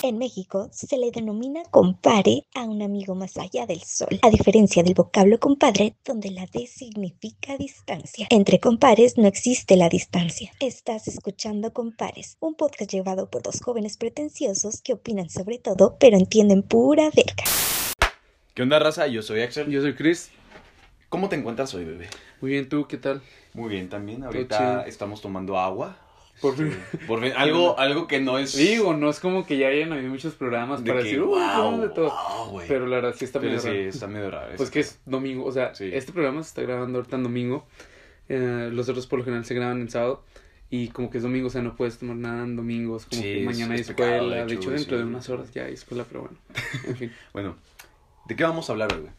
En México se le denomina compare a un amigo más allá del sol, a diferencia del vocablo compadre, donde la D significa distancia. Entre compares no existe la distancia. Estás escuchando Compares, un podcast llevado por dos jóvenes pretenciosos que opinan sobre todo, pero entienden pura verga. ¿Qué onda, raza? Yo soy Axel. Yo soy Chris. ¿Cómo te encuentras hoy, bebé? Muy bien, ¿tú qué tal? Muy bien también. Ahorita estamos tomando agua. Por fin. Por fin, algo, algo que no es. Digo, no es como que ya hayan habido muchos programas de para que, decir, uy, wow, de todo. wow. Pero la verdad sí está Pero medio sí, raro. está medio raro. Pues que es domingo, o sea, Sí. este programa se está grabando ahorita en domingo. Eh, los otros por lo general se graban en sábado. Y como que es domingo, o sea, no puedes tomar nada en domingos. Como Sí, que mañana hay es pecado, escuela. de De hecho, hecho, güey, dentro de unas horas ya hay escuela, pero bueno. En fin. Bueno, ¿de qué vamos a hablar hoy, güey?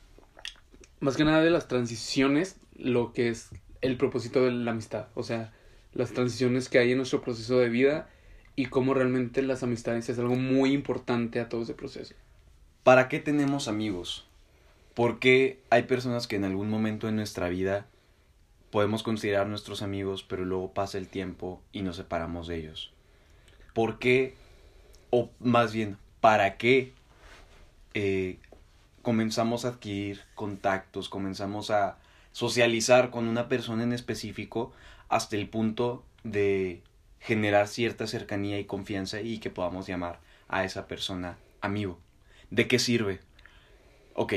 Más que nada de las transiciones, lo que es el propósito de la amistad. O sea, las transiciones que hay en nuestro proceso de vida y cómo realmente las amistades es algo muy importante a todo ese proceso. ¿Para qué tenemos amigos? ¿Por qué hay personas que en algún momento en nuestra vida podemos considerar nuestros amigos, pero luego pasa el tiempo y nos separamos de ellos? ¿Por qué, o más bien, para qué eh, comenzamos a adquirir contactos, comenzamos a socializar con una persona en específico hasta el punto de generar cierta cercanía y confianza y que podamos llamar a esa persona amigo? ¿De qué sirve? Ok,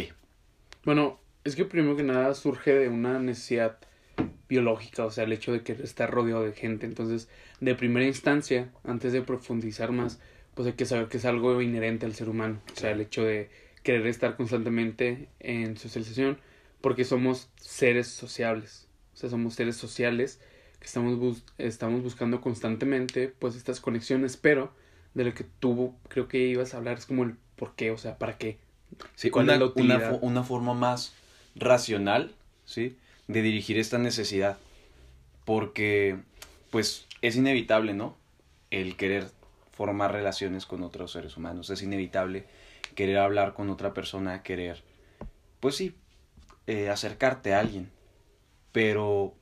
Bueno, es que primero que nada surge de una necesidad biológica, o sea, el hecho de querer estar rodeado de gente. Entonces, de primera instancia, antes de profundizar más, pues hay que saber que es algo inherente al ser humano. O sea, el hecho de querer estar constantemente en socialización, porque somos seres sociables. O sea, somos seres sociales que estamos, bus- estamos buscando constantemente, pues, estas conexiones, pero de lo que tú creo que ibas a hablar es como el por qué, o sea, para qué. Sí, ¿Cuál una, es la una, fo- una forma más racional, ¿sí? De dirigir esta necesidad. Porque, pues, es inevitable, ¿no? El querer formar relaciones con otros seres humanos. Es inevitable querer hablar con otra persona, querer, pues sí, eh, acercarte a alguien. Pero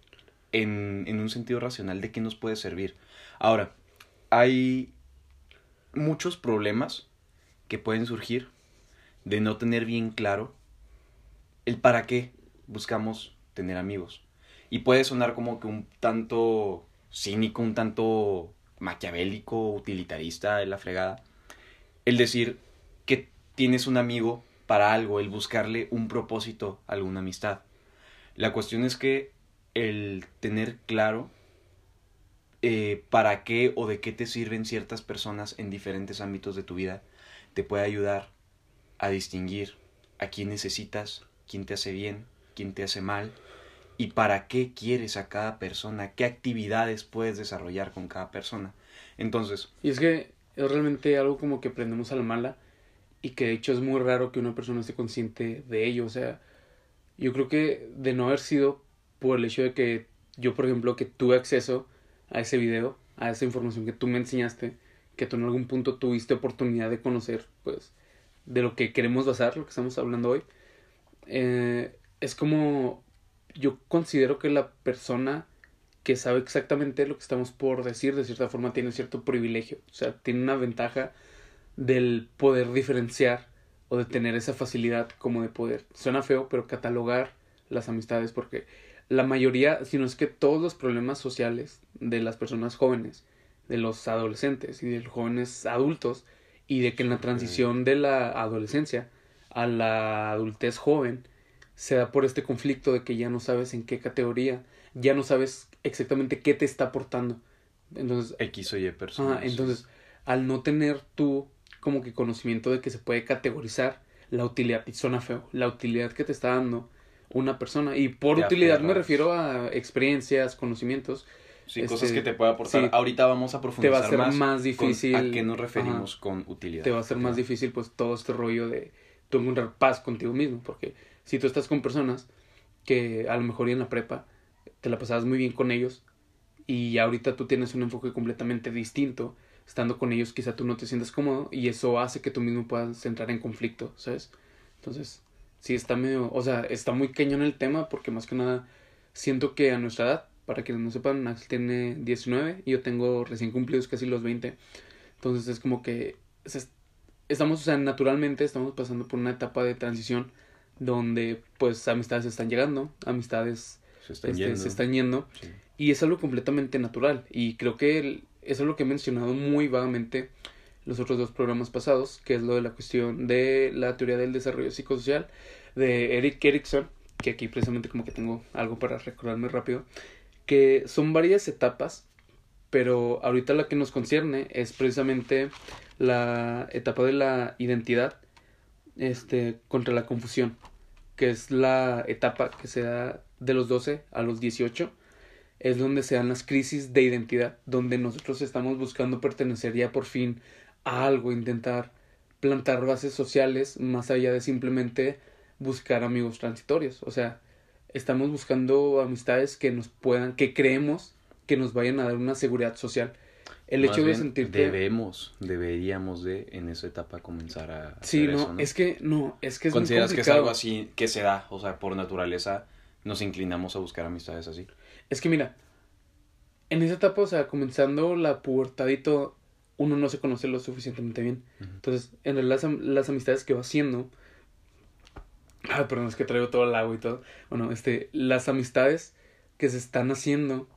en, en un sentido racional, ¿de qué nos puede servir? Ahora, hay muchos problemas que pueden surgir de no tener bien claro el para qué buscamos tener amigos. Y puede sonar como que un tanto cínico, un tanto maquiavélico, utilitarista de la fregada. El decir que tienes un amigo para algo, el buscarle un propósito a alguna amistad. La cuestión es que el tener claro eh, para qué o de qué te sirven ciertas personas en diferentes ámbitos de tu vida te puede ayudar a distinguir a quién necesitas, quién te hace bien, quién te hace mal y para qué quieres a cada persona, qué actividades puedes desarrollar con cada persona. Entonces, Y es que es realmente algo como que aprendemos a la mala y que de hecho es muy raro que una persona esté consciente de ello. O sea, yo creo que de no haber sido por el hecho de que yo, por ejemplo, que tuve acceso a ese video, a esa información que tú me enseñaste, que tú en algún punto tuviste oportunidad de conocer, pues, de lo que queremos basar, lo que estamos hablando hoy, eh, es como yo considero que la persona que sabe exactamente lo que estamos por decir, de cierta forma tiene cierto privilegio, o sea, tiene una ventaja del poder diferenciar o de tener esa facilidad como de poder, suena feo, pero catalogar las amistades, porque la mayoría, si no es que todos los problemas sociales de las personas jóvenes, de los adolescentes y de los jóvenes adultos, y de que en la transición de la adolescencia a la adultez joven, se da por este conflicto de que ya no sabes en qué categoría, ya no sabes exactamente qué te está aportando. Entonces, X o Y personas. entonces al no tener tú como que conocimiento de que se puede categorizar la utilidad, y suena feo, la utilidad que te está dando una persona. Y por Te utilidad me refiero a experiencias, conocimientos. Sí, este, cosas que te puede aportar. sí. Ahorita vamos a Te profundizar va a ser más, más con difícil. a qué nos referimos con utilidad. te va a ser más difícil pues todo este rollo de tú encontrar paz contigo mismo, porque si tú estás con personas que a lo mejor en la prepa te la pasabas muy bien con ellos y ahorita tú tienes un enfoque completamente distinto, estando con ellos quizá tú no te sientas cómodo y eso hace que tú mismo puedas entrar en conflicto, ¿sabes? Entonces, sí está medio, o sea, está muy cañón el tema porque más que nada siento que a nuestra edad, para quienes no sepan, Axel tiene 19 y yo tengo recién cumplidos casi los 20. Entonces es como que se- estamos, o sea, naturalmente estamos pasando por una etapa de transición donde pues amistades están llegando, amistades Se están este, yendo. se están yendo Sí. y es algo completamente natural y creo que el- eso es lo que he mencionado muy vagamente los otros dos programas pasados, que es lo de la cuestión de la teoría del desarrollo psicosocial de Eric Erickson, que aquí precisamente como que tengo algo para recordarme rápido, que son varias etapas, pero ahorita la que nos concierne es precisamente la etapa de la identidad este contra la confusión, que es la etapa que se da de los 12 a los 18 es donde se dan las crisis de identidad, donde nosotros estamos buscando pertenecer ya por fin a algo, intentar plantar bases sociales más allá de simplemente buscar amigos transitorios. O sea, estamos buscando amistades que nos puedan, que creemos que nos vayan a dar una seguridad social. El Más hecho de sentirte... Debemos, deberíamos de en esa etapa comenzar a Sí, hacer no, eso, ¿no? es que, no, es que es muy ¿Consideras que es algo así que se da? O sea, por naturaleza nos inclinamos a buscar amistades así. Es que mira, en esa etapa, o sea, comenzando la pubertad y todo, uno no se conoce lo suficientemente bien. Ujú. Entonces, en realidad las, las amistades que va haciendo... Ah, perdón, es que traigo todo el agua y todo. Bueno, este, las amistades que se están haciendo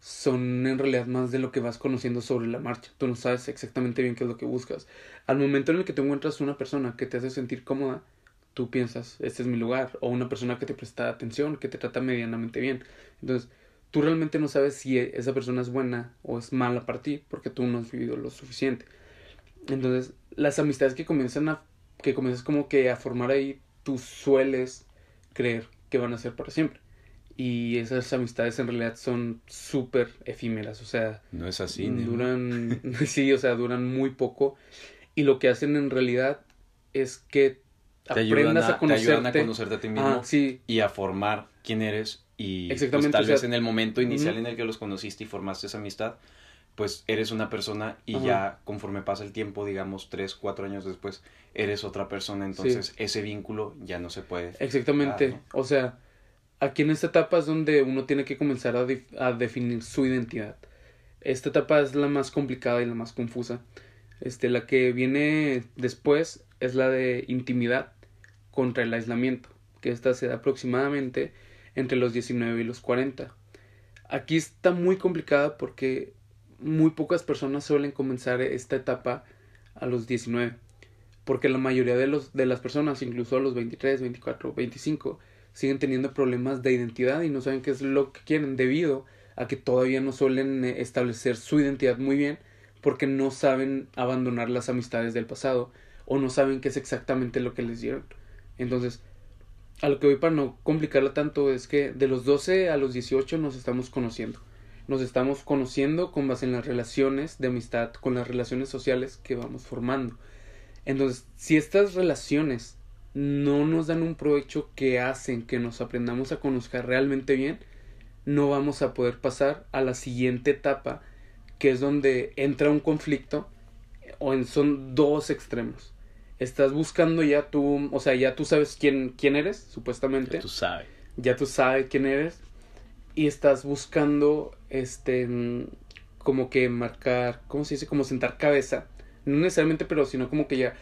son en realidad más de lo que vas conociendo sobre la marcha. Tú no sabes exactamente bien qué es lo que buscas. Al momento en el que te encuentras una persona que te hace sentir cómoda, tú piensas, este es mi lugar. O una persona que te presta atención, que te trata medianamente bien. Entonces, tú realmente no sabes si esa persona es buena o es mala para ti, porque tú no has vivido lo suficiente. Entonces, las amistades que comienzan a, que comienzas como que a formar ahí, tú sueles creer que van a ser para siempre. Y esas amistades en realidad son súper efímeras, o sea, No es así, ¿no? duran, sí, o sea, duran muy poco. Y lo que hacen en realidad es que te ayudan, aprendas a, a, te ayudan a conocerte. conocerte a ti mismo Ah, sí, y a formar quién eres y pues, Exactamente, tal o sea, vez en el momento inicial en el que los conociste y formaste esa amistad, pues eres una persona y Ajá. ya conforme pasa el tiempo, digamos tres, cuatro años después, eres otra persona, entonces ese vínculo ya no se puede. Exactamente. O sea, aquí en esta etapa es donde uno tiene que comenzar a, a definir su identidad. Esta etapa es la más complicada y la más confusa. Este, la que viene después es la de intimidad contra el aislamiento, que esta se da aproximadamente entre los 19 y los 40. Aquí está muy complicada porque muy pocas personas suelen comenzar esta etapa a los 19 porque la mayoría de los de las personas, incluso a los 23, 24, 25, siguen teniendo problemas de identidad y no saben qué es lo que quieren debido a que todavía no suelen eh, establecer su identidad muy bien porque no saben abandonar las amistades del pasado o no saben qué es exactamente lo que les dieron. Entonces, a lo que voy para no complicarla tanto es que de los 12 a los 18 nos estamos conociendo. Nos estamos conociendo con base en las relaciones de amistad, con las relaciones sociales que vamos formando. Entonces, si estas relaciones no nos dan un provecho que hacen que nos aprendamos a conocer realmente bien, no vamos a poder pasar a la siguiente etapa, que es donde entra un conflicto, o en, son dos extremos. Estás buscando ya tú, o sea, ya tú sabes quién, quién eres, supuestamente Ya tú sabes. ya tú sabes quién eres y estás buscando este como que marcar, ¿cómo se dice? Como sentar cabeza, no necesariamente, pero sino como que ya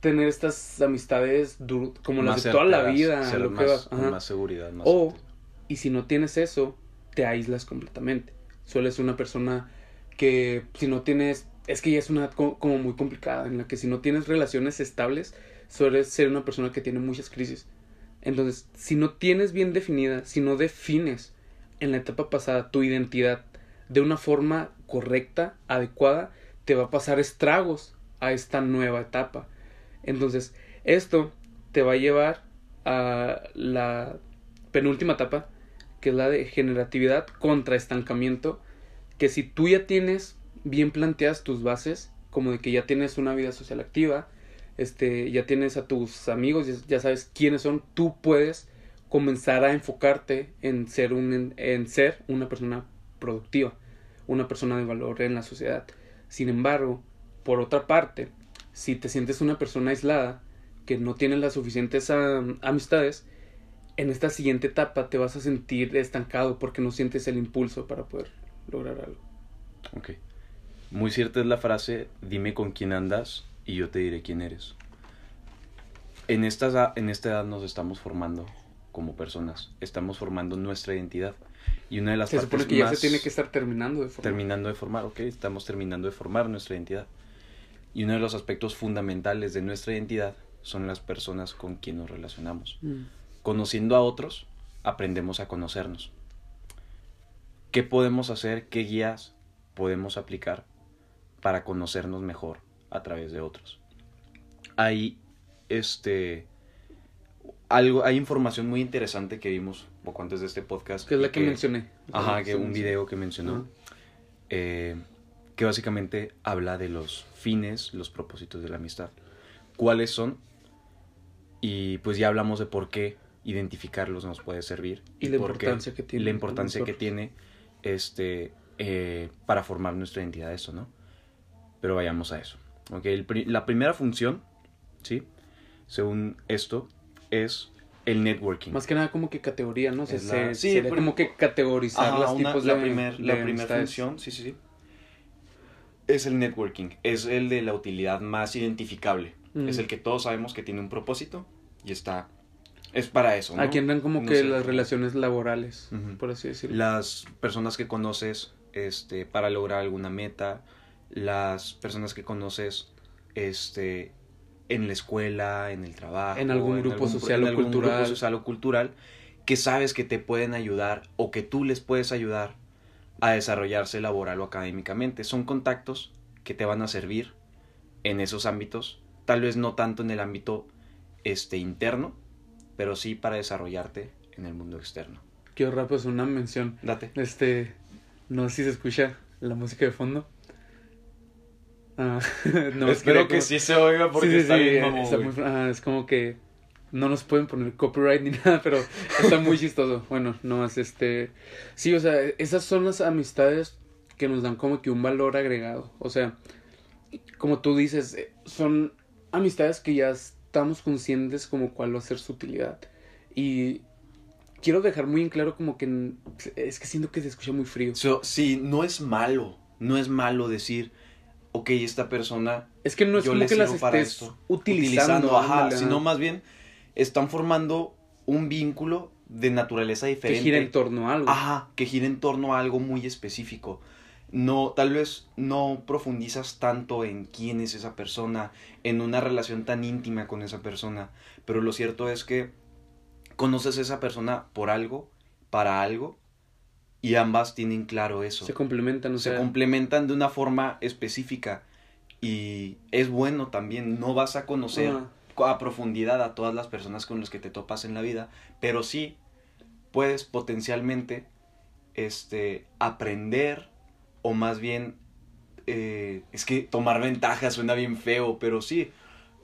tener estas amistades dur- como las de toda la vida, ser lo que más, vas, con ajá. más seguridad. Más O, certeza. y si no tienes eso, te aíslas completamente. Sueles una persona que si no tienes, es que ya es una co- como muy complicada, en la que si no tienes relaciones estables, sueles ser una persona que tiene muchas crisis. Entonces, si no tienes bien definida, si no defines en la etapa pasada tu identidad de una forma correcta, adecuada, te va a pasar estragos a esta nueva etapa. Entonces, esto te va a llevar a la penúltima etapa, que es la de generatividad contra estancamiento, que si tú ya tienes bien planteadas tus bases, como de que ya tienes una vida social activa, este, ya tienes a tus amigos, ya, sabes quiénes son, tú puedes comenzar a enfocarte en ser un en, ser una persona productiva, una persona de valor en la sociedad. Sin embargo, por otra parte, si te sientes una persona aislada, que no tiene las suficientes am, amistades, en esta siguiente etapa te vas a sentir estancado porque no sientes el impulso para poder lograr algo. Ok. Muy cierta es la frase, dime con quién andas y yo te diré quién eres. En esta, en esta edad nos estamos formando como personas, estamos formando nuestra identidad. Y una de las se supone que ya se tiene que estar terminando de formar. Terminando de formar, ok, estamos terminando de formar nuestra identidad. Y uno de los aspectos fundamentales de nuestra identidad son las personas con quien nos relacionamos. Mm. Conociendo a otros, aprendemos a conocernos. ¿Qué podemos hacer? ¿Qué guías podemos aplicar para conocernos mejor a través de otros? Hay este algo hay información muy interesante que vimos poco antes de este podcast que es la y que, mencioné Ajá, que un video que mencionó. Eh, que básicamente habla de los fines, los propósitos de la amistad. ¿Cuáles son? Y pues ya hablamos de por qué identificarlos nos puede servir. Y la por qué- importancia que y tiene la importancia que tiene este, eh, para formar nuestra identidad, eso, ¿no? Pero vayamos a eso. Ok, el la primera función, ¿sí? Según esto, es el networking. más que nada como que categoría no la- se- sí, como que categorizar Ajá, una- tipos la de primer- de la primera amistades. función, sí, sí, sí. Es el networking, es el de la utilidad más identificable. Mm. Es el que todos sabemos que tiene un propósito y está... Es para eso, ¿no? aquí entran como No que sé, las relaciones laborales por así decirlo Las personas que conoces este, para lograr alguna meta, las personas que conoces este, en la escuela, en el trabajo, En algún grupo social en o cultural. grupo social o cultural, que sabes que te pueden ayudar o que tú les puedes ayudar a desarrollarse laboral o académicamente. Son contactos que te van a servir en esos ámbitos, tal vez no tanto en el ámbito este, interno, pero sí para desarrollarte en el mundo externo. quiero rápido hacer una mención Date. este no sé si se escucha la música de fondo Ah, no, Espero que como- sí se oiga porque Sí, sí, está sí, bien eh, mamón, está güey. muy- ah, es como que no nos pueden poner copyright ni nada, pero está muy chistoso. Bueno, no más este. Sí, o sea, esas son las amistades que nos dan como que un valor agregado. O sea, como tú dices, eh, son amistades que ya estamos conscientes como cuál va a ser su utilidad. Y quiero dejar muy en claro como que es que siento que se escucha muy frío. So, sí, no es malo, no es malo decir, ok, esta persona Es que no es yo como que las estés esto. utilizando, ajá, ándale, sino más bien están formando un vínculo de naturaleza que diferente. gira en torno a algo. Ajá, que gira en torno a algo muy específico. No, tal vez no profundizas tanto en quién es esa persona, en una relación tan íntima con esa persona, pero lo cierto es que conoces a esa persona por algo, para algo, y ambas tienen claro eso. Se complementan, o Se sea, complementan de una forma específica y es bueno también, no vas a conocer a profundidad a todas las personas con las que te topas en la vida, pero sí puedes potencialmente este aprender o más bien eh, es que tomar ventaja suena bien feo, pero sí.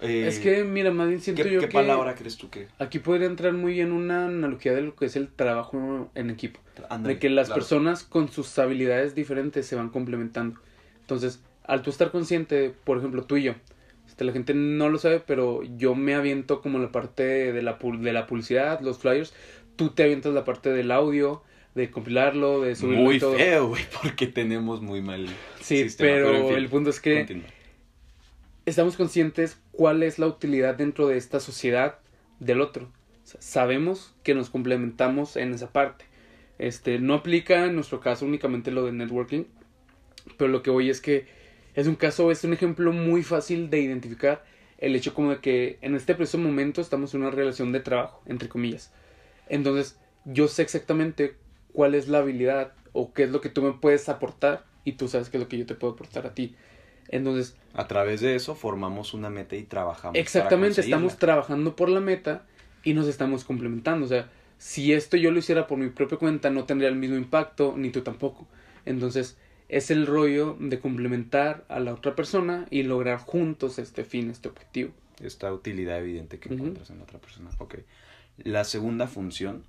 eh, Es que, mira, más bien siento ¿qué, yo qué que palabra crees tú que? aquí podría entrar muy bien una analogía de lo que es el trabajo en equipo. De que las claro. personas con sus habilidades diferentes se van complementando. Entonces, al tú estar consciente, por ejemplo, tú y yo, este, la gente no lo sabe, pero yo me aviento como la parte de la, de la publicidad, los flyers, tú te avientas la parte del audio, de compilarlo, de subirlo Muy y todo. feo, güey, porque tenemos muy mal Sí, sistema, pero, en fin, el punto es que continúa. estamos conscientes cuál es la utilidad dentro de esta sociedad del otro. O sea, sabemos que nos complementamos en esa parte. Este, no aplica en nuestro caso únicamente lo de networking, pero lo que voy es que es un caso, es un ejemplo muy fácil de identificar el hecho como de que en este preciso momento estamos en una relación de trabajo, entre comillas. Entonces, yo sé exactamente cuál es la habilidad o qué es lo que tú me puedes aportar y tú sabes qué es lo que yo te puedo aportar a ti. Entonces, A través de eso formamos una meta y trabajamos. para Exactamente, estamos conseguirla. trabajando por la meta y nos estamos complementando. O sea, si esto yo lo hiciera por mi propia cuenta, no tendría el mismo impacto, ni tú tampoco. Entonces, es el rollo de complementar a la otra persona y lograr juntos este fin, este objetivo. Esta utilidad evidente que Ujú. encuentras en la otra persona. Ok. La segunda función,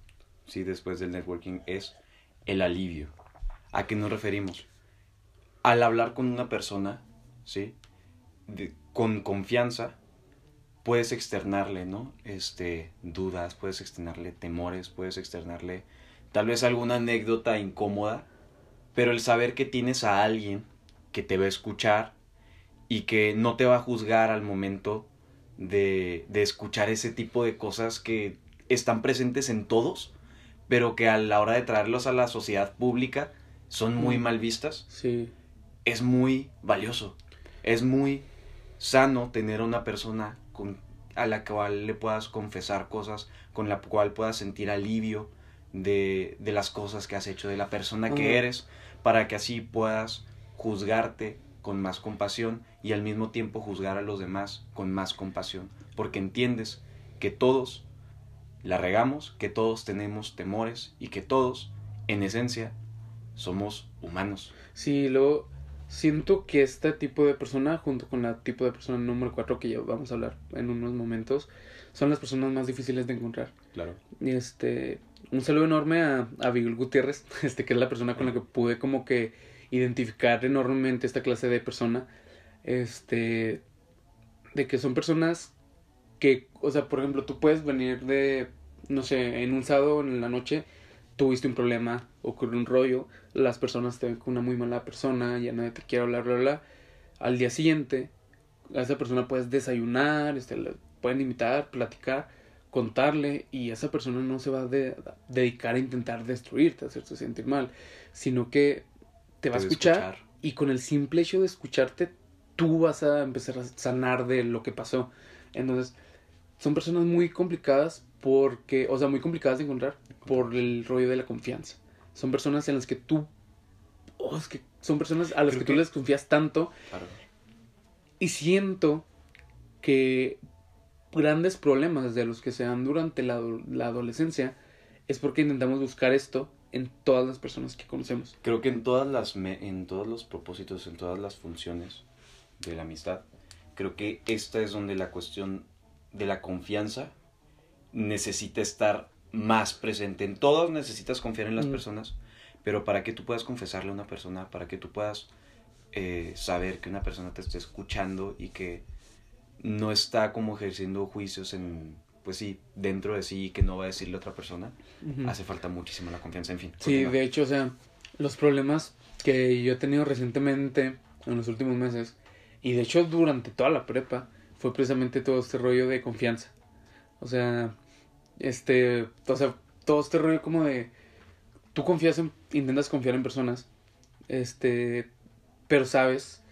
sí, después del networking, es el alivio. ¿A qué nos referimos? Al hablar con una persona, ¿sí? De- con confianza, puedes externarle, ¿no? Este, dudas, puedes externarle temores, puedes externarle tal vez alguna anécdota incómoda, pero el saber que tienes a alguien que te va a escuchar y que no te va a juzgar al momento de, de escuchar ese tipo de cosas que están presentes en todos, pero que a la hora de traerlos a la sociedad pública son muy Mm. mal vistas, Sí. es muy valioso. Es muy sano tener a una persona con, a la cual le puedas confesar cosas, con la cual puedas sentir alivio de, de las cosas que has hecho, de la persona que eres, para que así puedas juzgarte con más compasión y al mismo tiempo juzgar a los demás con más compasión, porque entiendes que todos la regamos, que todos tenemos temores y que todos, en esencia, somos humanos. Sí, luego siento que este tipo de persona, junto con la tipo de persona número 4 que ya vamos a hablar en unos momentos, son las personas más difíciles de encontrar. Claro. Y este, un saludo enorme a, a Abigail Gutiérrez, este, que es la persona con la que pude como que identificar enormemente esta clase de persona. Este, de que son personas que, o sea, por ejemplo, tú puedes venir de, no sé, en un sábado en la noche, tuviste un problema, ocurrió un rollo, las personas te ven como una muy mala persona, ya nadie te quiere hablar, bla, bla, bla. Al día siguiente, a esa persona puedes desayunar, este, la pueden invitar, platicar, contarle, y esa persona no se va a de- dedicar a intentar destruirte, hacerte sentir mal, sino que te va a Te va a escuchar, escuchar. y con el simple hecho de escucharte, tú vas a empezar a sanar de lo que pasó. Entonces, son personas muy complicadas porque, o sea, muy complicadas de encontrar por el rollo de la confianza. Son personas en las que tú, oh, es que son personas a las Creo que tú que- les confías tanto Claro. y siento que grandes problemas de los que se dan durante la, la adolescencia es porque intentamos buscar esto en todas las personas que conocemos. Creo que en todas las me- en todos los propósitos, en todas las funciones de la amistad, creo que esta es donde la cuestión de la confianza necesita estar más presente. En todas necesitas confiar en las Mm. personas, pero para que tú puedas confesarle a una persona, para que tú puedas eh, saber que una persona te esté escuchando y que no está como ejerciendo juicios en, pues sí, dentro de sí y que no va a decirle a otra persona, hace falta muchísimo la confianza, en fin. Sí, de hecho, o sea, los problemas que yo he tenido recientemente en los últimos meses, y de hecho durante toda la prepa, fue precisamente todo este rollo de confianza. O sea, este, o sea, todo este rollo como de, tú confías en, intentas confiar en personas, este, pero sabes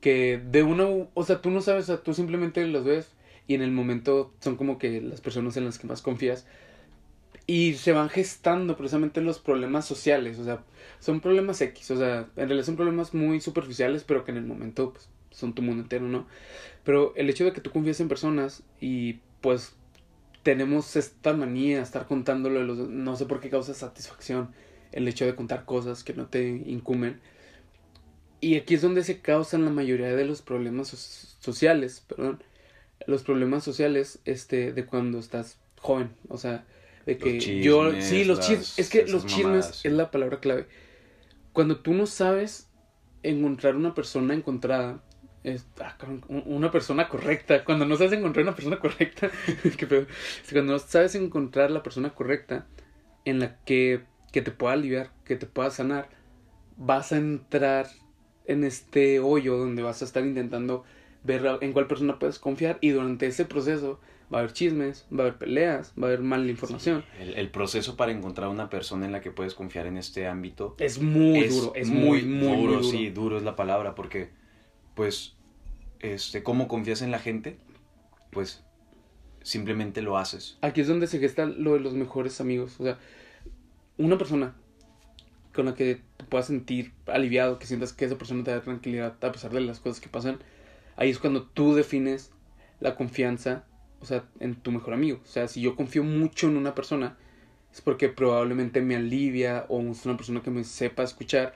que de una, u- o sea, tú no sabes, o sea, tú simplemente los ves y en el momento son como que las personas en las que más confías y se van gestando precisamente los problemas sociales, o sea, son problemas X, o sea, en realidad son problemas muy superficiales, pero que en el momento pues, son tu mundo entero, ¿no? Pero el hecho de que tú confíes en personas y pues tenemos esta manía de estar contándolo, de los, no sé por qué causa satisfacción el hecho de contar cosas que no te incumben. Y aquí es donde se causan la mayoría de los problemas so- sociales, perdón, los problemas sociales este de cuando estás joven, o sea, de que Los yo chismes, sí, los chismes, es que los chismes mamadas, es la palabra clave. Cuando tú no sabes encontrar una persona encontrada, es, ah, una persona correcta, cuando no sabes encontrar una persona correcta, pedo. cuando no sabes encontrar la persona correcta en la que, que te pueda aliviar, que te pueda sanar, vas a entrar en este hoyo donde vas a estar intentando ver en cuál persona puedes confiar y durante ese proceso va a haber chismes, va a haber peleas, va a haber mala información. El, el proceso para encontrar una persona en la que puedes confiar en este ámbito Es muy duro, es muy, muy, muy duro, duro. sí, duro es la palabra, porque, pues, este, ¿cómo confías en la gente? Pues, simplemente lo haces. Aquí es donde se gesta lo de los mejores amigos. O sea, una persona con la que te puedas sentir aliviado, que sientas que esa persona te da tranquilidad a pesar de las cosas que pasan, ahí es cuando tú defines la confianza, o sea, en tu mejor amigo. O sea, si yo confío mucho en una persona, es porque probablemente me alivia o es una persona que me sepa escuchar.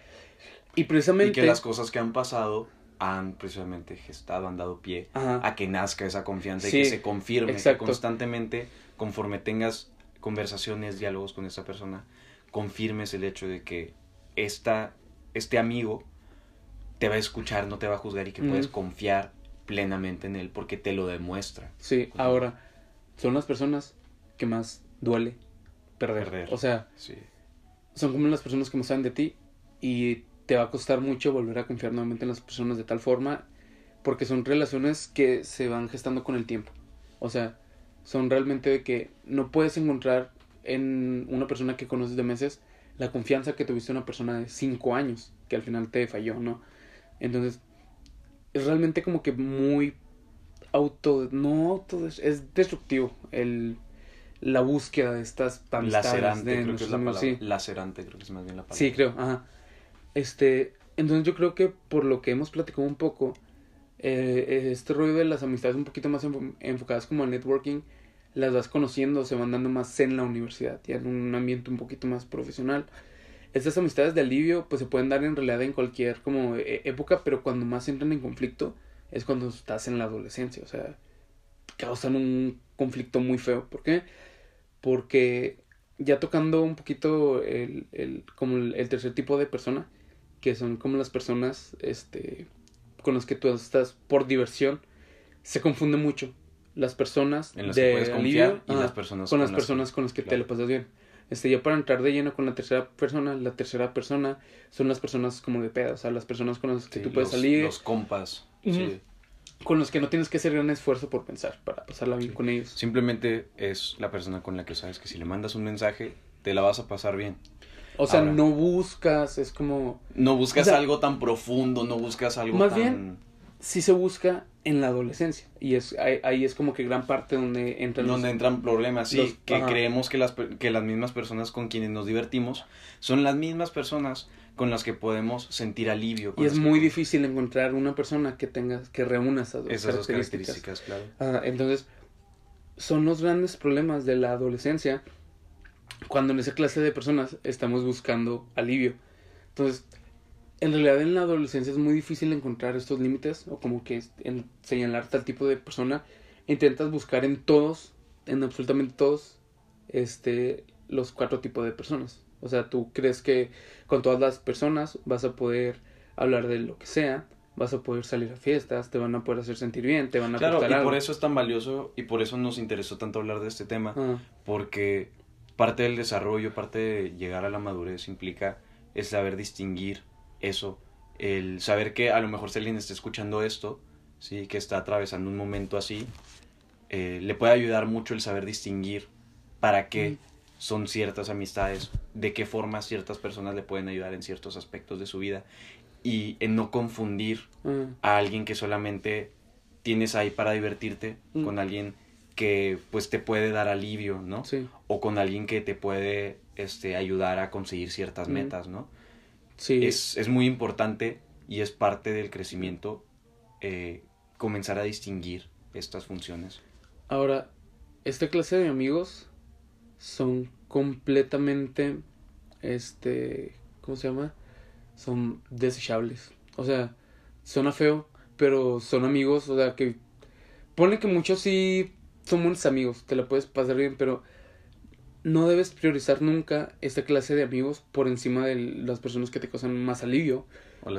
Y precisamente... Y que las cosas que han pasado han precisamente gestado, han dado pie Ajá. a que nazca esa confianza Sí, y que se confirme, exacto. que constantemente, conforme tengas conversaciones, diálogos con esa persona, confirmes el hecho de que esta, este amigo te va a escuchar, no te va a juzgar y que puedes confiar plenamente en él porque te lo demuestra. Sí, ahora, son las personas que más duele perder. Perder. O sea, Sí. son como las personas que más saben de ti y te va a costar mucho volver a confiar nuevamente en las personas de tal forma porque son relaciones que se van gestando con el tiempo. O sea, son realmente de que no puedes encontrar en una persona que conoces de meses la confianza que tuviste en una persona de cinco años, que al final te falló, ¿no? Entonces, es realmente como que muy auto, no auto, es destructivo el, la búsqueda de estas amistades de creo que es la palabra. Sí. Lacerante, creo que es más bien la palabra. Sí, creo, ajá. Este, entonces yo creo que por lo que hemos platicado un poco, eh, este rollo de las amistades un poquito más enfocadas como al networking, las vas conociendo, se van dando más en la universidad, y en un ambiente un poquito más profesional. Estas amistades de alivio pues se pueden dar en realidad en cualquier como e-, época, pero cuando más entran en conflicto es cuando estás en la adolescencia, o sea, causan un conflicto muy feo. ¿Por qué? Porque ya tocando un poquito el, el como el, tercer tipo de persona, que son como las personas este, con las que tú estás por diversión, se confunde mucho las personas en las de que alivio, y las personas con, las personas con las que te lo pasas bien. Este, ya para entrar de lleno con la tercera persona, la tercera persona son las personas como de pedo, o sea, las personas con las que tú puedes salir. Los compas. Con los que no tienes que hacer gran esfuerzo por pensar para pasarla bien con ellos. Simplemente es la persona con la que sabes que si le mandas un mensaje, te la vas a pasar bien. O sea, no buscas, es como... No buscas algo tan profundo, no buscas algo más bien, sí se busca en la adolescencia. Y es ahí, es como que gran parte donde entran... Donde entran problemas, sí. que creemos que las, que las mismas personas con quienes nos divertimos son las mismas personas con las que podemos sentir alivio. Y es muy difícil encontrar una persona que tenga, que reúna esas dos características. claro. entonces, son los grandes problemas de la adolescencia cuando en esa clase de personas estamos buscando alivio. Entonces, en realidad en la adolescencia es muy difícil encontrar estos límites o como que en señalar tal tipo de persona. Intentas buscar en todos, en absolutamente todos, este, los cuatro tipos de personas. O sea, tú crees que con todas las personas vas a poder hablar de lo que sea, vas a poder salir a fiestas, te van a poder hacer sentir bien, te van a Claro, y por eso es tan valioso y por eso nos interesó tanto hablar de este tema, porque parte del desarrollo, parte de llegar a la madurez implica el saber distinguir eso, el saber que a lo mejor si alguien está escuchando esto, sí, que está atravesando un momento así, eh, le puede ayudar mucho el saber distinguir para qué son ciertas amistades, de qué forma ciertas personas le pueden ayudar en ciertos aspectos de su vida y en no confundir a alguien que solamente tienes ahí para divertirte con alguien que pues te puede dar alivio, ¿no? Sí. O con alguien que te puede este, ayudar a conseguir ciertas metas, ¿no? Sí. Es, es, muy importante y es parte del crecimiento eh, comenzar a distinguir estas funciones. Ahora, esta clase de amigos son completamente, este, ¿cómo se llama? Son desechables. O sea, suena feo, pero son amigos, o sea, que pone que muchos sí son buenos amigos, te la puedes pasar bien, pero no debes priorizar nunca esta clase de amigos por encima de las personas que te causan más alivio.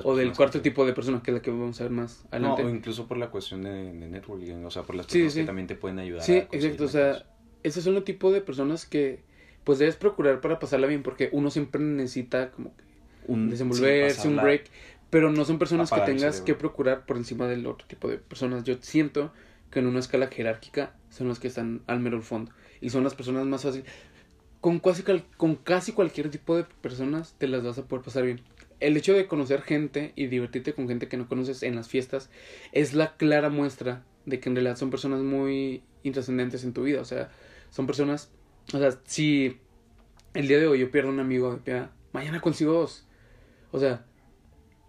O, del cuarto tipo de persona, que es la que vamos a ver más adelante. No, o incluso por la cuestión de, networking, o sea, por las personas que también te pueden ayudar. Sí, exacto, o sea, ese son el tipo de personas que pues debes procurar para pasarla bien, porque uno siempre necesita como que un, desenvolverse, un break, pero no son personas que tengas que procurar por encima del otro tipo de personas. Yo siento que en una escala jerárquica son las que están al mero fondo y son las personas más fáciles con casi, con casi cualquier tipo de personas te las vas a poder pasar bien. El hecho de conocer gente y divertirte con gente que no conoces en las fiestas es la clara muestra de que en realidad son personas muy intrascendentes en tu vida. O sea, son personas. O sea, si el día de hoy yo pierdo un amigo, mañana consigo dos. O sea.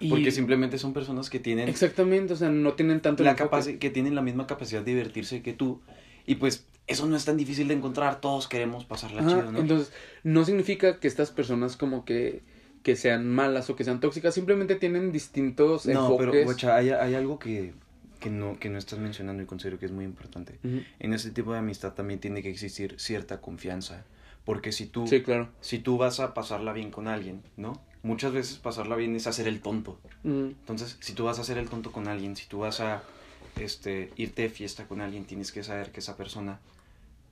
Porque simplemente son personas que tienen. Exactamente, o sea, no tienen tanto. La que tienen la misma capacidad de divertirse que tú. Y pues eso no es tan difícil de encontrar, todos queremos pasarla chido, ¿no? Entonces, no significa que estas personas como que, que sean malas o que sean tóxicas, simplemente tienen distintos no, pero, hay, hay algo que, que, no, que no estás mencionando y considero que es muy importante. En ese tipo de amistad también tiene que existir cierta confianza. Porque si tú, sí, claro. si tú vas a pasarla bien con alguien, ¿no? Muchas veces pasarla bien es hacer el tonto. Entonces, si tú vas a hacer el tonto con alguien, si tú vas a este, irte de fiesta con alguien, tienes que saber que esa persona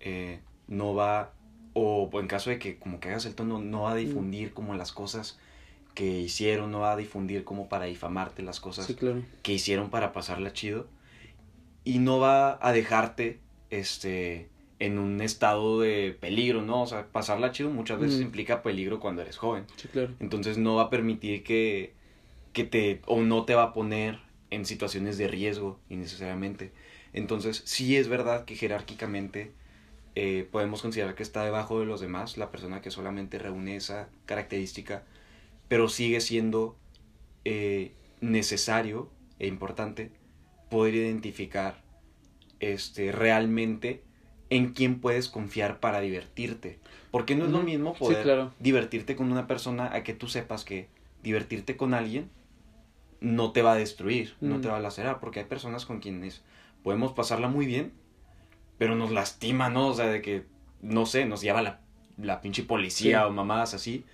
eh, no va, o, en caso de que como que hagas el tono, no va a difundir como las cosas que hicieron, no va a difundir como para difamarte las cosas Sí, claro. que hicieron para pasarla chido y no va a dejarte este en un estado de peligro, ¿no? O sea, pasarla chido muchas veces Mm. implica peligro cuando eres joven. Sí, claro. Entonces no va a permitir que, que te o no te va a poner en situaciones de riesgo innecesariamente. Entonces sí es verdad que jerárquicamente eh, podemos considerar que está debajo de los demás la persona que solamente reúne esa característica, pero sigue siendo eh, necesario e importante poder identificar este, realmente en quién puedes confiar para divertirte. Porque no es lo mismo Sí, poder claro. divertirte con una persona a que tú sepas que divertirte con alguien no te va a destruir, no te va a lacerar, porque hay personas con quienes podemos pasarla muy bien, pero nos lastima, ¿no? O sea, de que, no sé, nos lleva la, la pinche policía Sí. o mamadas así.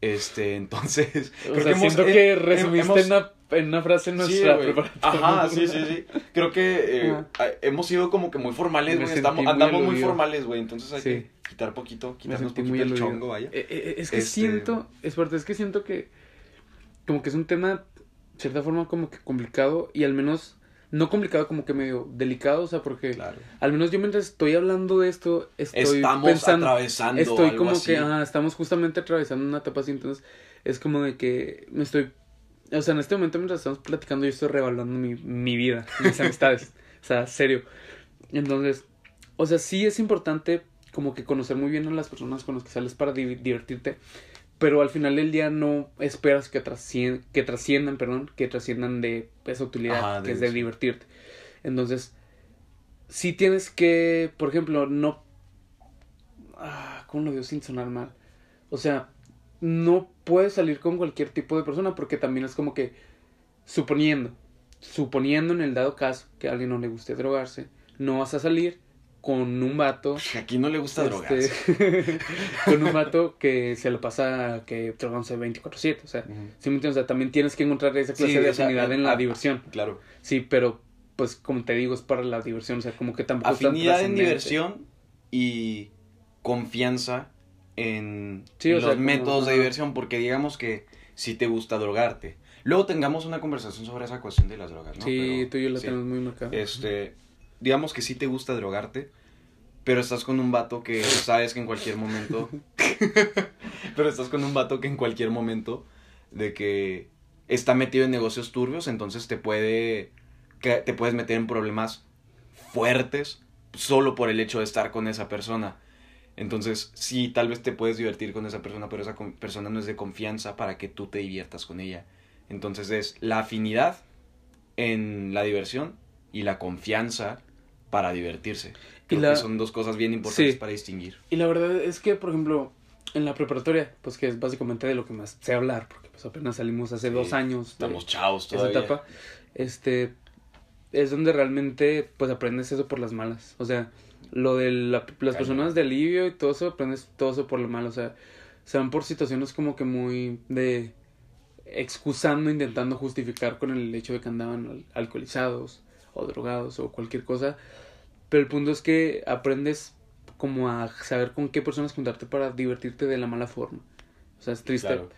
Este, entonces... O creo sea, hemos- siento que resumiste hemos- en, una, en una frase Sí, nuestra güey. preparatoria. Ajá, sí, sí, sí. Creo que eh, Ajá. a- hemos sido como que muy formales, güey. muy andamos muy aludido. formales, güey. Entonces hay Sí. que quitar poquito, quitarnos poquito muy el chongo, vaya. Eh, eh, es que Este- siento, es fuerte, es que siento que como que es un tema, de cierta forma, como que complicado y al menos, no complicado, como que medio delicado, o sea, porque Claro. al menos yo mientras estoy hablando de esto, estoy Estamos pensando, atravesando estoy algo como así. que, ajá, estamos justamente atravesando una etapa así, entonces es como de que me estoy, o sea, en este momento mientras estamos platicando yo estoy revaluando mi, mi vida, mis amistades, o sea, serio. Entonces, o sea, sí es importante como que conocer muy bien a las personas con las que sales para di- divertirte, pero al final del día no esperas que, trascien- que trasciendan, perdón, que trasciendan de esa utilidad Ajá, que es de divertirte. Entonces, sí tienes que, por ejemplo, no... Ah, ¿Cómo lo digo sin sonar mal? O sea, no puedes salir con cualquier tipo de persona porque también es como que, suponiendo, suponiendo en el dado caso que a alguien no le guste drogarse, no vas a salir con un vato Aquí no le gusta este, drogarse. con un vato que se lo pasa que drogándose 24/7, o sea. ¿sí me entiendes? O sea, también tienes que encontrar esa clase Sí, de o sea, afinidad en la ah, diversión. Claro. Sí, pero pues como te digo, es para la diversión, o sea, como que tampoco Afinidad en diversión y confianza en Sí, los sea, como- métodos de diversión, porque digamos que si te gusta drogarte. Luego tengamos una conversación sobre esa cuestión de las drogas, ¿no? Sí, Pero, tú y yo la sí. tenemos muy marcada. Este, digamos que sí te gusta drogarte, pero estás con un vato que sabes que en cualquier momento, pero estás con un vato que en cualquier momento de que está metido en negocios turbios, entonces te puede, que te puedes meter en problemas fuertes solo por el hecho de estar con esa persona. Entonces, sí, tal vez te puedes divertir con esa persona, pero esa persona no es de confianza para que tú te diviertas con ella. Entonces es la afinidad en la diversión y la confianza para divertirse. Creo la- que son dos cosas bien importantes Sí. para distinguir. Y la verdad es que, por ejemplo, en la preparatoria, pues que es básicamente de lo que más sé hablar, porque pues apenas salimos hace Sí, dos años de Estamos chavos esa todavía. etapa, este, es donde realmente, pues aprendes eso por las malas. O sea, lo de la- las personas de alivio y todo eso, aprendes todo eso por lo malo. O sea, se van por situaciones como que muy de excusando, intentando justificar con el hecho de que andaban al- alcoholizados o drogados o cualquier cosa. Pero el punto es que aprendes como a saber con qué personas juntarte para divertirte de la mala forma. O sea, es triste. Claro.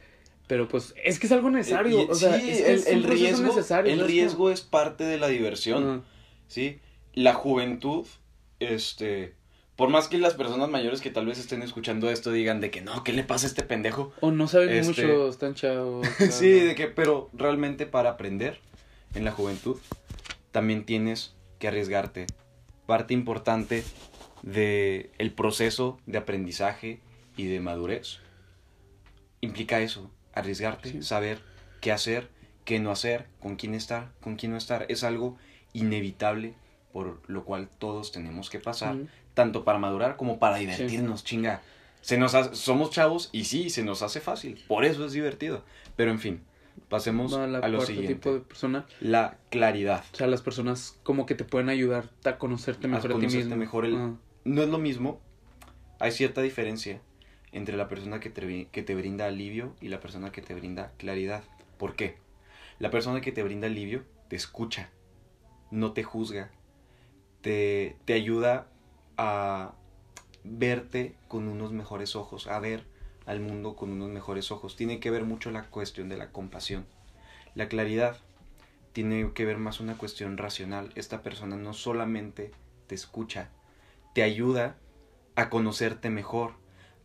Pero pues es que es algo necesario. O sea, sí, es, el, el proceso riesgo, necesario. el ¿sabes riesgo es parte de la diversión. ¿sí? La juventud, este, por más que las personas mayores que tal vez estén escuchando esto digan de que no, ¿qué le pasa a este pendejo? O no saben Este- mucho, están chavos. sí, de que, pero realmente para aprender en la juventud también tienes que arriesgarte. Parte importante de el proceso de aprendizaje y de madurez implica eso, arriesgarte, Sí. saber qué hacer, qué no hacer, con quién estar, con quién no estar. Es algo inevitable por lo cual todos tenemos que pasar, Ujú. tanto para madurar como para divertirnos, chinga. Se nos hace- somos chavos y sí, se nos hace fácil, por eso es divertido. Pero en fin, pasemos a lo siguiente. tipo de persona. La claridad. O sea, las personas como que te pueden ayudar a conocerte A mejor a, ti conocerte mismo. mejor el-. No es lo mismo, hay cierta diferencia entre la persona que te, que te brinda alivio y la persona que te brinda claridad. ¿Por qué? La persona que te brinda alivio te escucha, no te juzga, te, ayuda a verte con unos mejores ojos, a ver al mundo con unos mejores ojos. Tiene que ver mucho la cuestión de la compasión. La claridad tiene que ver más una cuestión racional. Esta persona no solamente te escucha, te ayuda a conocerte mejor,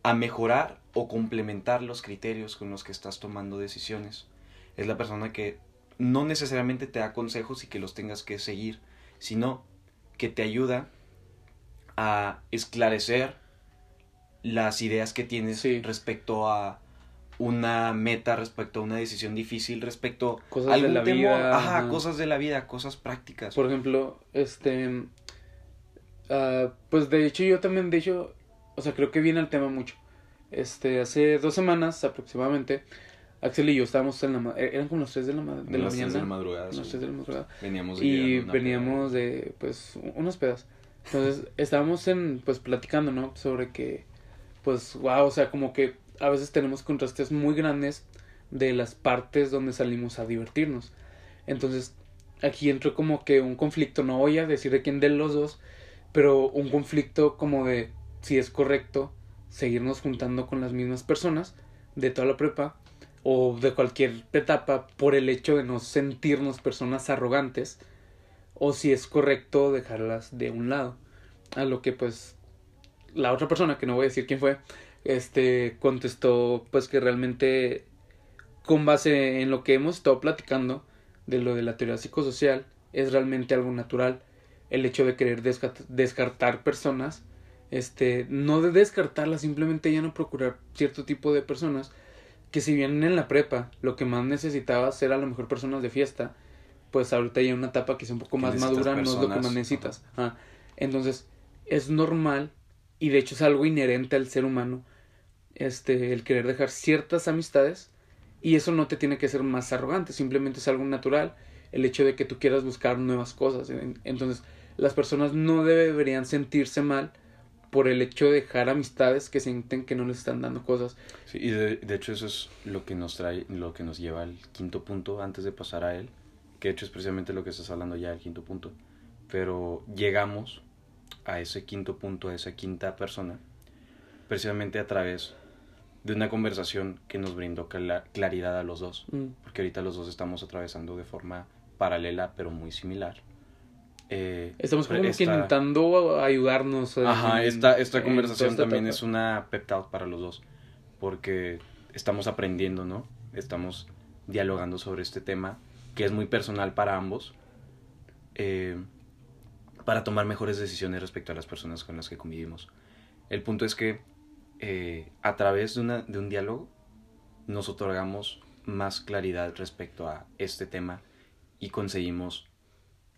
a mejorar o complementar los criterios con los que estás tomando decisiones. Es la persona que no necesariamente te da consejos y que los tengas que seguir, sino que te ayuda a esclarecer las ideas que tienes respecto a una meta, respecto a una decisión difícil, respecto cosas a de la vida. Ajá, cosas de la vida, cosas prácticas. Por ejemplo, este, ah, pues de hecho yo también, de hecho, o sea, creo que viene el tema mucho. Este, hace dos semanas aproximadamente, Axel y yo estábamos en la eh, eran como las 3 de la, de la mañana. de la madrugada. Las 3 de la madrugada. Veníamos de Y veníamos de, pues, unos pedas. Entonces, estábamos en, pues, platicando, ¿no? Sobre que, pues, wow, o sea, como que a veces tenemos contrastes muy grandes de las partes donde salimos a divertirnos. Entonces, aquí entró como que un conflicto, no voy a decir de quién de los dos, pero un conflicto como de si es correcto seguirnos juntando con las mismas personas de toda la prepa o de cualquier etapa por el hecho de no sentirnos personas arrogantes o si es correcto dejarlas de un lado. A lo que pues la otra persona, que no voy a decir quién fue, este contestó pues que realmente con base en lo que hemos estado platicando de lo de la teoría psicosocial es realmente algo natural el hecho de querer descartar personas este no de descartarlas simplemente ya no procurar cierto tipo de personas que si bien en la prepa lo que más necesitaba ser a lo mejor personas de fiesta, pues ahorita ya una etapa que es un poco más madura no es lo que más necesitas. Ah, entonces, es normal y de hecho es algo inherente al ser humano este el querer dejar ciertas amistades y eso no te tiene que ser más arrogante, simplemente es algo natural el hecho de que tú quieras buscar nuevas cosas. Entonces, las personas no deberían sentirse mal por el hecho de dejar amistades que sienten que no les están dando cosas. Sí, y de, de, hecho eso es lo que nos trae, lo que nos lleva al quinto punto antes de pasar a él, que de hecho es precisamente lo que estás hablando ya, el quinto punto. Pero llegamos a ese quinto punto, a esa quinta persona, precisamente a través de una conversación que nos brindó claridad a los dos, mm. porque ahorita los dos estamos atravesando de forma paralela pero muy similar eh, Estamos como intentando ayudarnos. Ajá, esta, esta conversación también es una pep para los dos, porque estamos aprendiendo, ¿no? Estamos dialogando sobre este tema, que es muy personal para ambos, eh, para tomar mejores decisiones respecto a las personas con las que convivimos. El punto es que eh, a través de, una, de un diálogo nos otorgamos más claridad respecto a este tema y conseguimos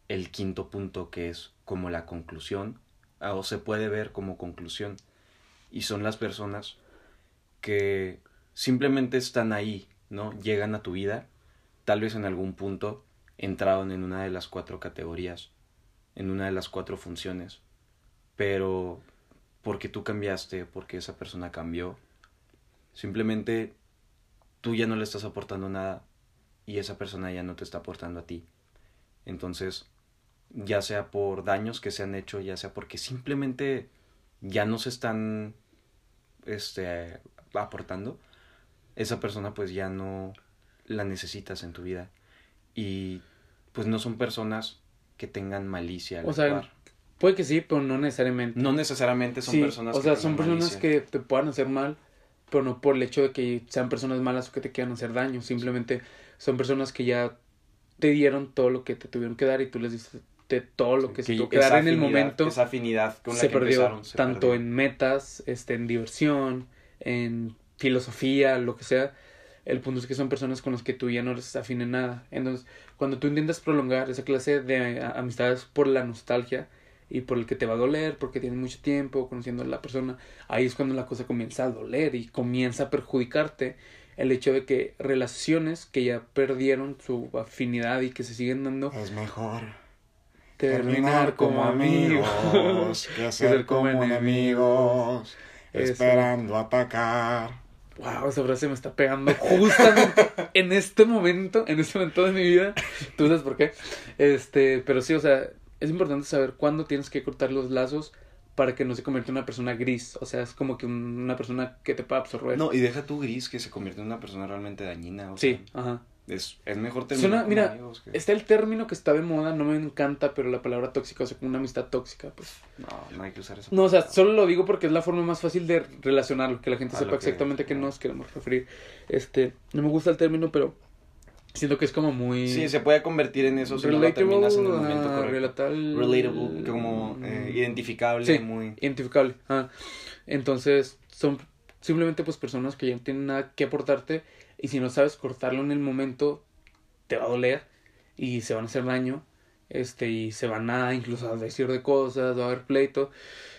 el quinto punto que es como la conclusión, ah, o se puede ver como conclusión, y son las personas que simplemente están ahí, ¿no? Llegan a tu vida, tal vez en algún punto entraron en una de las cuatro categorías, en una de las cuatro funciones, pero porque tú cambiaste, porque esa persona cambió, simplemente tú ya no le estás aportando nada y esa persona ya no te está aportando a ti. Entonces, ya sea por daños que se han hecho, ya sea porque simplemente ya no se están este, aportando, esa persona pues ya no la necesitas en tu vida. Y pues no son personas que tengan malicia. o sea, puede que sí, pero no necesariamente. No necesariamente son personas o sea, son personas que te puedan hacer mal, pero no por el hecho de que sean personas malas o que te quieran hacer daño. Simplemente son personas que ya te dieron todo lo que te tuvieron que dar y tú les diste de todo lo que, se tuvo que dar en el momento. Esa afinidad con la se que perdió tanto en metas, este, en diversión, en filosofía, lo que sea. El punto es que son personas con las que tú ya no les afines nada. Entonces, cuando tú intentas prolongar esa clase de amistades por la nostalgia y por el que te va a doler, porque tienes mucho tiempo conociendo a la persona, ahí es cuando la cosa comienza a doler y comienza a perjudicarte el hecho de que relaciones que ya perdieron su afinidad y que se siguen dando. Es mejor terminar como amigos que ser como enemigos, esperando atacar. Wow, esa frase me está pegando justamente en este momento, en este momento de mi vida. Tú sabes por qué. Este, pero sí, o sea, es importante saber cuándo tienes que cortar los lazos para que no se convierta en una persona gris. O sea, es como que un- una persona que te pueda absorber. No, y deja tú gris que se convierte en una persona realmente dañina. O sí, sea, ajá. Es, es mejor terminar Suena, con mira, amigos que- está el término que está de moda, no me encanta, pero la palabra tóxica, o sea, como una amistad tóxica, pues. No, no hay que usar eso. No, o sea, solo lo digo porque es la forma más fácil de relacionarlo, que la gente A sepa que- exactamente a qué nos queremos referir. Este, no me gusta el término, pero siento que es como muy... Sí, se puede convertir en eso si no lo terminas en el momento correcto. relatal- Relatable, como eh, identificable, Sí. muy... identificable. ah. Entonces, son simplemente pues personas que ya no tienen nada que aportarte y si no sabes cortarlo en el momento, te va a doler y se van a hacer daño. Este, y se van a incluso a decir de cosas, va a haber pleito.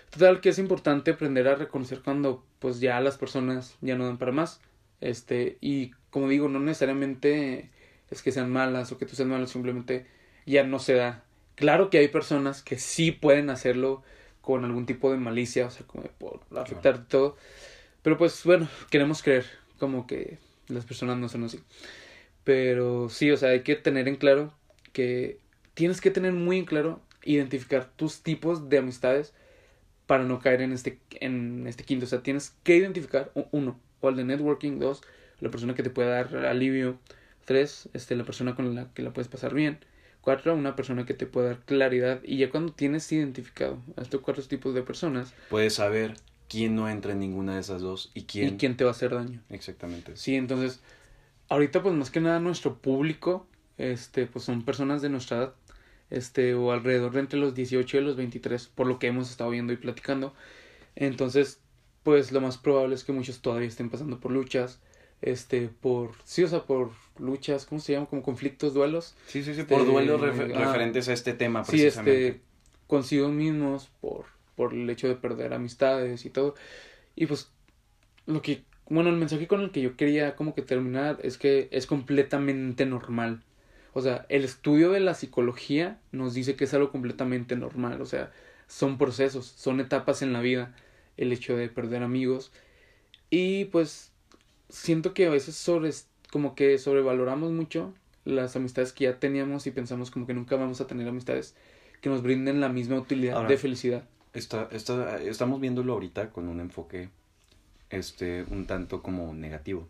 Total que es importante aprender a reconocer cuando pues ya las personas ya no dan para más. Este, y como digo, no necesariamente es que sean malas o que tú seas malo, simplemente ya no se da. Claro que hay personas que sí pueden hacerlo con algún tipo de malicia, o sea, como por afectar todo. Pero pues bueno, queremos creer como que las personas no son así. Pero sí, o sea, hay que tener en claro que tienes que tener muy en claro identificar tus tipos de amistades para no caer en este en este quinto, o sea, tienes que identificar uno, o el de networking, dos, la persona que te puede dar alivio, tres, este la persona con la que la puedes pasar bien. Cuatro, una persona que te puede dar claridad. Y ya cuando tienes identificado a estos cuatro tipos de personas, Puedes saber quién no entra en ninguna de esas dos y quién... y quién te va a hacer daño. Exactamente. Sí, entonces, ahorita pues más que nada nuestro público, este, pues son personas de nuestra edad, este, o alrededor de entre los 18 y los 23, por lo que hemos estado viendo y platicando. Entonces, pues lo más probable es que muchos todavía estén pasando por luchas, este, por, sí, o sea, por luchas, ¿cómo se llama? Como conflictos, duelos. Sí, sí, sí, Este, por duelos refer- ah, referentes a este tema Sí, precisamente. este, consigo mismos, por, por el hecho de perder amistades y todo. Y pues, lo que, bueno, el mensaje con el que yo quería como que terminar es que es completamente normal. O sea, el estudio de la psicología nos dice que es algo completamente normal. O sea, son procesos, son etapas en la vida. El hecho de perder amigos. Y pues, siento que a veces sobre, como que sobrevaloramos mucho las amistades que ya teníamos y pensamos como que nunca vamos a tener amistades que nos brinden la misma utilidad Ahora, de felicidad. Está, está, estamos viéndolo ahorita con un enfoque este, un tanto como negativo.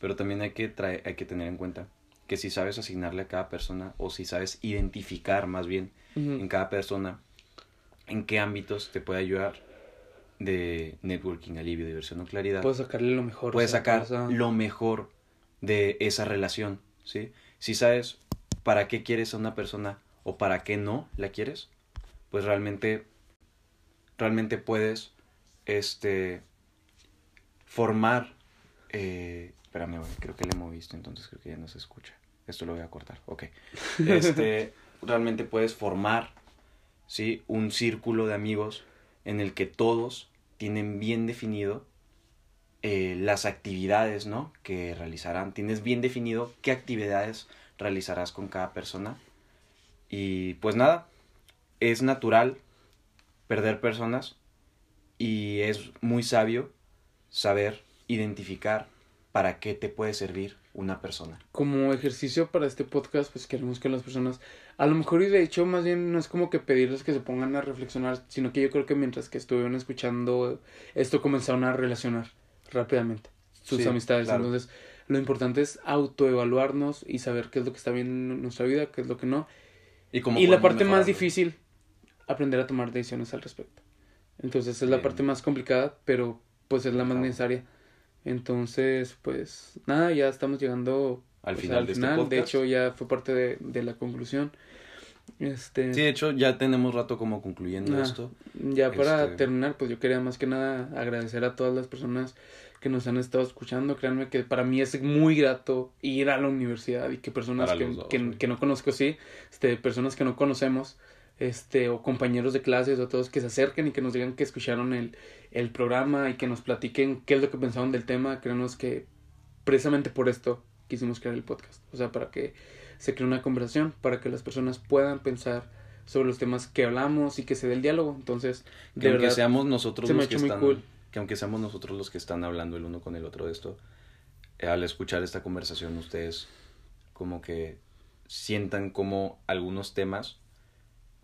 Pero también hay que, trae- hay que tener en cuenta que si sabes asignarle a cada persona o si sabes identificar más bien en Ujú. cada persona en qué ámbitos te puede ayudar de networking, alivio, diversión o claridad, Puedes sacarle lo mejor. puedes sacar vas a- lo mejor de esa relación, ¿sí? Si sabes para qué quieres a una persona o para qué no la quieres, pues realmente, realmente puedes, este, formar, eh, espérame, güey, creo que le moviste, entonces creo que ya no se escucha. Esto lo voy a cortar, ok. Este, realmente puedes formar, ¿sí? Un círculo de amigos en el que todos tienen bien definido eh, las actividades, ¿no? Que realizarán. Tienes bien definido qué actividades realizarás con cada persona. Y pues nada, es natural perder personas y es muy sabio saber identificar para qué te puede servir una persona. como ejercicio para este podcast, pues queremos que las personas, a lo mejor y de hecho más bien no es como que pedirles que se pongan a reflexionar, sino que yo creo que mientras que estuvieron escuchando esto comenzaron a relacionar rápidamente sus Sí, amistades. claro. Entonces, lo importante es autoevaluarnos y saber qué es lo que está bien en nuestra vida, qué es lo que no. Y, Y la parte más difícil, aprender a tomar decisiones al respecto. Entonces es la Bien. parte más complicada, pero pues es la más Claro. necesaria. Entonces, pues nada, ya estamos llegando Al pues, final de este De hecho, ya fue parte de, de la conclusión. Este, Sí, de hecho, ya tenemos rato como concluyendo Ah. esto. ya para este- terminar, pues yo quería más que nada agradecer a todas las personas que nos han estado escuchando. Créanme que para mí es muy grato ir a la universidad y que personas que, dos, que, que no conozco, sí, este, personas que no conocemos, este, o compañeros de clases o todos que se acerquen y que nos digan que escucharon el, el programa y que nos platiquen qué es lo que pensaban del tema. Créanos que precisamente por esto quisimos crear el podcast. O sea, para que se cree una conversación, para que las personas puedan pensar sobre los temas que hablamos y que se dé el diálogo. Entonces, Que de aunque verdad, seamos nosotros se los que están, cool. que aunque seamos nosotros los que están hablando el uno con el otro de esto, eh, al escuchar esta conversación ustedes como que sientan como algunos temas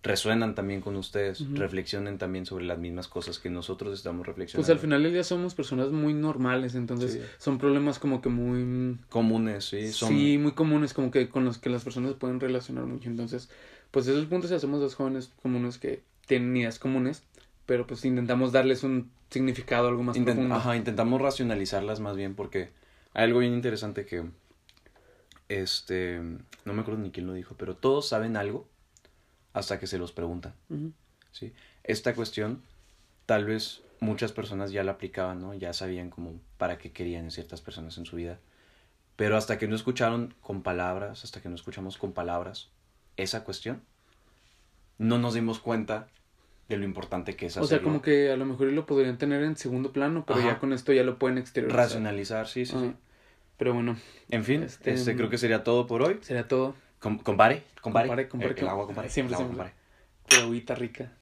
resuenan también con ustedes, reflexionen también sobre las mismas cosas que nosotros estamos reflexionando. Pues al final del día somos personas muy normales, entonces Sí. son problemas como que muy... Comunes, sí, son... Sí, muy comunes, como que con los que las personas pueden relacionar mucho. Entonces, pues desde el punto si hacemos dos jóvenes comunes que tienen ideas comunes, pero pues intentamos darles un significado algo más Intent- profundo. Ajá, intentamos racionalizarlas más bien porque hay algo bien interesante que, este, no me acuerdo ni quién lo dijo, pero todos saben algo hasta que se los preguntan, Ujú. ¿sí? Esta cuestión, tal vez muchas personas ya la aplicaban, ¿no? Ya sabían como para qué querían ciertas personas en su vida, pero hasta que no escucharon con palabras, hasta que no escuchamos con palabras esa cuestión, no nos dimos cuenta de lo importante que es O sea, hacerlo. como que a lo mejor lo podrían tener en segundo plano, pero Ajá. ya con esto ya lo pueden exteriorizar. racionalizar, sí, sí, Ah, sí. Pero bueno, En fin, Este, este, creo que sería todo por hoy. sería todo. Com- compare, compare. Compare, compare, El, el agua, compare. siempre, agua, siempre. compare. Qué agüita rica.